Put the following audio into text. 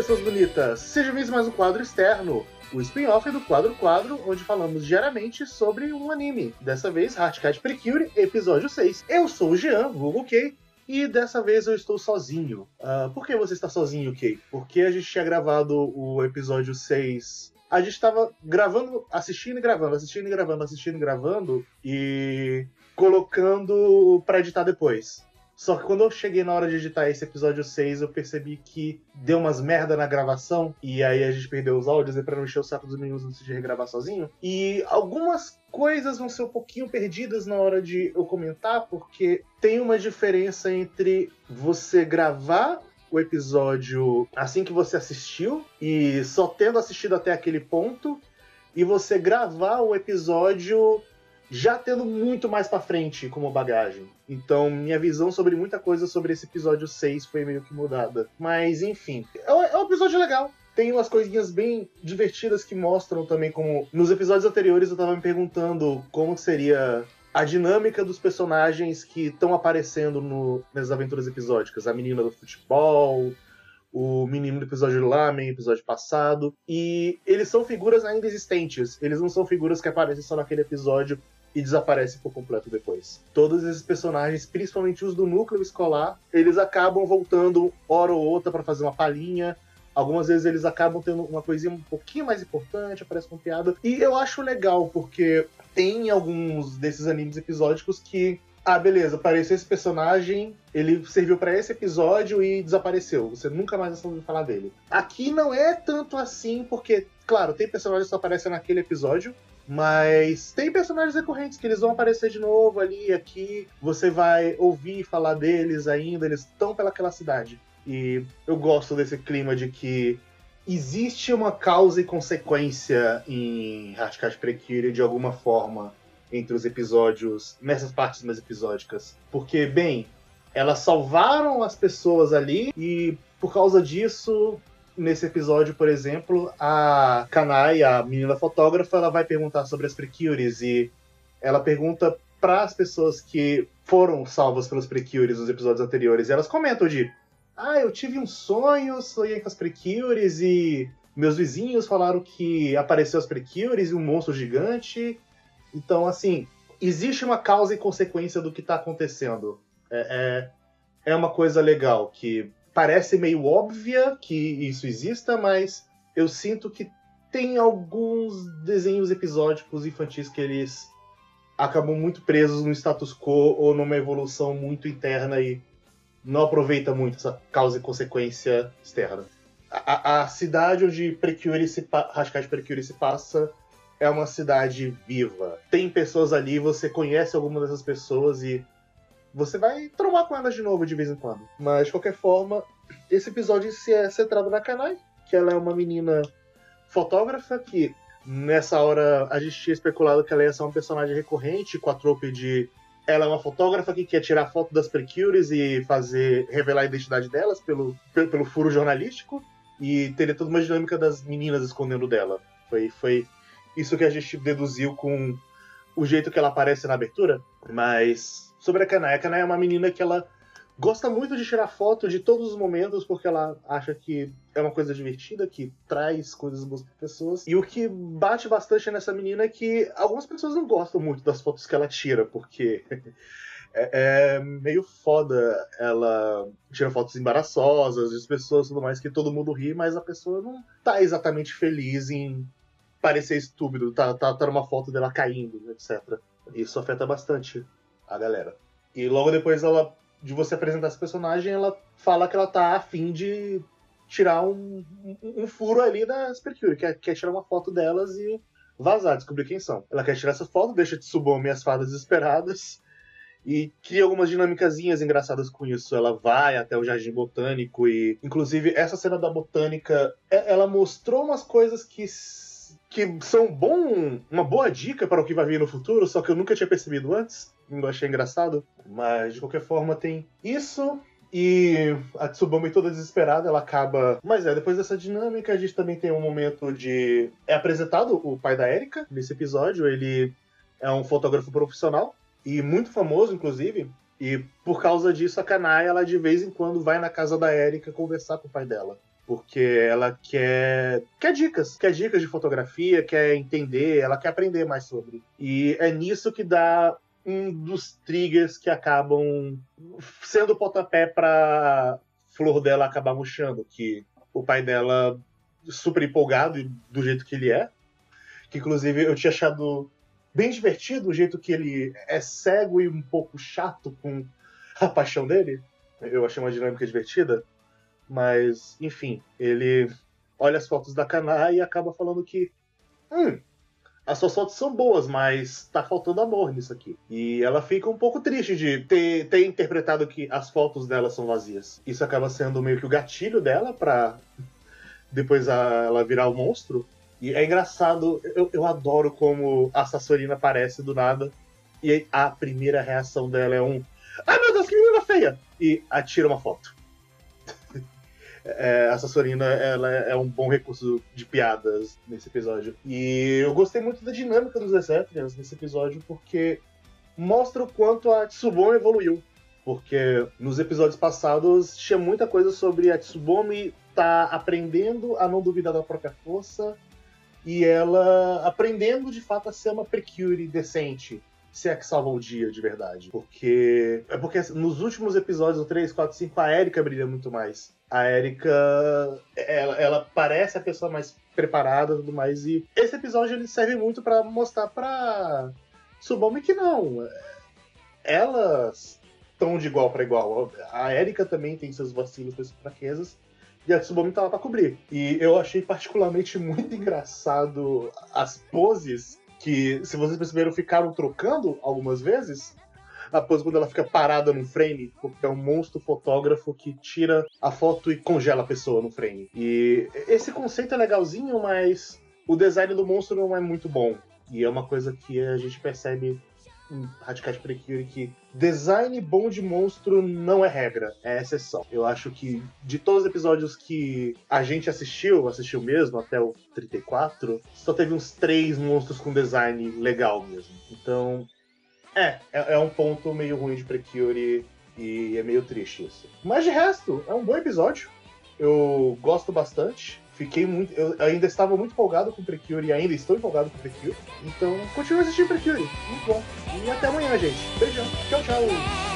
pessoas bonitas! Sejam bem-vindos a mais um quadro externo, o spin-off do Quadro Quadro, onde falamos diariamente sobre um anime. Dessa vez, Heartcat Precure, episódio 6. Eu sou o Jean, Google K, e dessa vez eu estou sozinho. Uh, por que você está sozinho, Kay? Porque a gente tinha gravado o episódio 6. A gente estava gravando, assistindo e gravando, assistindo e gravando, assistindo e gravando e colocando para editar depois. Só que quando eu cheguei na hora de editar esse episódio 6, eu percebi que deu umas merda na gravação, e aí a gente perdeu os áudios, e pra não encher o saco dos meninos antes de regravar sozinho. E algumas coisas vão ser um pouquinho perdidas na hora de eu comentar, porque tem uma diferença entre você gravar o episódio assim que você assistiu e só tendo assistido até aquele ponto, e você gravar o episódio já tendo muito mais para frente como bagagem. Então, minha visão sobre muita coisa sobre esse episódio 6 foi meio que mudada. Mas, enfim, é um, é um episódio legal tem umas coisinhas bem divertidas que mostram também como. Nos episódios anteriores eu tava me perguntando como seria a dinâmica dos personagens que estão aparecendo no, nessas aventuras episódicas. A menina do futebol, o menino do episódio Lamen, episódio passado. E eles são figuras ainda existentes. Eles não são figuras que aparecem só naquele episódio e desaparece por completo depois. Todos esses personagens, principalmente os do núcleo escolar, eles acabam voltando hora ou outra para fazer uma palhinha. Algumas vezes eles acabam tendo uma coisinha um pouquinho mais importante, aparece com piada. E eu acho legal, porque tem alguns desses animes episódicos que ah, beleza, apareceu esse personagem, ele serviu para esse episódio e desapareceu. Você nunca mais ouviu falar dele. Aqui não é tanto assim, porque, claro, tem personagens que só aparecem naquele episódio, mas tem personagens recorrentes que eles vão aparecer de novo ali e aqui. Você vai ouvir falar deles ainda, eles estão pelaquela cidade. E eu gosto desse clima de que existe uma causa e consequência em Hardcat Precure de alguma forma entre os episódios, nessas partes mais episódicas. Porque, bem, elas salvaram as pessoas ali e por causa disso nesse episódio, por exemplo, a Kanai, a menina fotógrafa, ela vai perguntar sobre as Precures e ela pergunta para as pessoas que foram salvas pelos Precures nos episódios anteriores. E elas comentam de: Ah, eu tive um sonho, sonhei com as Precures e meus vizinhos falaram que apareceu as Precures e um monstro gigante. Então, assim, existe uma causa e consequência do que está acontecendo. É, é, é uma coisa legal que parece meio óbvia que isso exista, mas eu sinto que tem alguns desenhos episódicos infantis que eles acabam muito presos no status quo ou numa evolução muito interna e não aproveita muito essa causa e consequência externa. A, a cidade onde Precure se, Rascade Precure se passa é uma cidade viva. Tem pessoas ali, você conhece alguma dessas pessoas e você vai trombar com elas de novo de vez em quando. Mas, de qualquer forma, esse episódio se é centrado na Kanai, que ela é uma menina fotógrafa que, nessa hora, a gente tinha especulado que ela ia ser um personagem recorrente com a trope de ela é uma fotógrafa que quer tirar foto das precures e fazer revelar a identidade delas pelo, pelo, pelo furo jornalístico e teria toda uma dinâmica das meninas escondendo dela. Foi, foi isso que a gente deduziu com o jeito que ela aparece na abertura. Mas sobre a Kanai. A Kanai é uma menina que ela gosta muito de tirar foto de todos os momentos porque ela acha que é uma coisa divertida, que traz coisas boas para pessoas. E o que bate bastante nessa menina é que algumas pessoas não gostam muito das fotos que ela tira, porque é, é, meio foda ela tira fotos embaraçosas de pessoas tudo mais, que todo mundo ri, mas a pessoa não tá exatamente feliz em parecer estúpido, tá, tá, tá numa foto dela caindo, etc. Isso afeta bastante a galera. E logo depois ela de você apresentar esse personagem, ela fala que ela tá afim de tirar um, um, um furo ali da Supercure, quer, quer tirar uma foto delas e vazar, descobrir quem são. Ela quer tirar essa foto, deixa Tsubame e as fadas desesperadas e cria algumas dinâmicazinhas engraçadas com isso. Ela vai até o Jardim Botânico e, inclusive, essa cena da botânica, é, ela mostrou umas coisas que que são bom, uma boa dica para o que vai vir no futuro, só que eu nunca tinha percebido antes. Não achei engraçado. Mas de qualquer forma tem isso. E a Tsubame toda desesperada, ela acaba. Mas é, depois dessa dinâmica, a gente também tem um momento de. É apresentado o pai da Erika nesse episódio. Ele é um fotógrafo profissional e muito famoso, inclusive. E por causa disso, a Kanai, ela de vez em quando vai na casa da Erika conversar com o pai dela. Porque ela quer, quer dicas, quer dicas de fotografia, quer entender, ela quer aprender mais sobre. E é nisso que dá um dos triggers que acabam sendo o pontapé para flor dela acabar murchando, que o pai dela super empolgado do jeito que ele é, que inclusive eu tinha achado bem divertido o jeito que ele é cego e um pouco chato com a paixão dele. Eu achei uma dinâmica divertida. Mas, enfim, ele olha as fotos da Kaná e acaba falando que. Hum, as suas fotos são boas, mas tá faltando amor nisso aqui. E ela fica um pouco triste de ter, ter interpretado que as fotos dela são vazias. Isso acaba sendo meio que o gatilho dela pra depois a, ela virar o monstro. E é engraçado, eu, eu adoro como a Sassorina aparece do nada. E a primeira reação dela é um. Ai meu Deus, que menina feia! E atira uma foto. É, a Sassorina ela é um bom recurso de piadas nesse episódio. E eu gostei muito da dinâmica dos Deceptrians nesse episódio, porque mostra o quanto a Tsubome evoluiu. Porque nos episódios passados tinha muita coisa sobre a Tsubomi tá aprendendo a não duvidar da própria força e ela aprendendo de fato a ser uma Precure decente se é que salva o dia de verdade. Porque. É porque nos últimos episódios, o 3, 4, 5, a Erika brilha muito mais. A Erika. Ela, ela parece a pessoa mais preparada e tudo mais. E esse episódio ele serve muito para mostrar pra Subome que não. Elas estão de igual para igual. A Erika também tem seus vacilos, suas fraquezas. E a Tsubame tá lá pra cobrir. E eu achei particularmente muito engraçado as poses que, se vocês perceberam, ficaram trocando algumas vezes. A pose quando ela fica parada num frame, porque é um monstro fotógrafo que tira a foto e congela a pessoa no frame. E esse conceito é legalzinho, mas o design do monstro não é muito bom. E é uma coisa que a gente percebe Radicais Precure que design bom de monstro não é regra, é exceção. Eu acho que de todos os episódios que a gente assistiu, assistiu mesmo, até o 34, só teve uns três monstros com design legal mesmo. Então, é, é, é um ponto meio ruim de Precure e é meio triste isso. Mas de resto, é um bom episódio. Eu gosto bastante. Fiquei muito. Eu ainda estava muito empolgado com Precure e ainda estou empolgado com Precure. Então, continue assistindo Precure. Muito bom. E até amanhã, gente. Beijão. Tchau, tchau.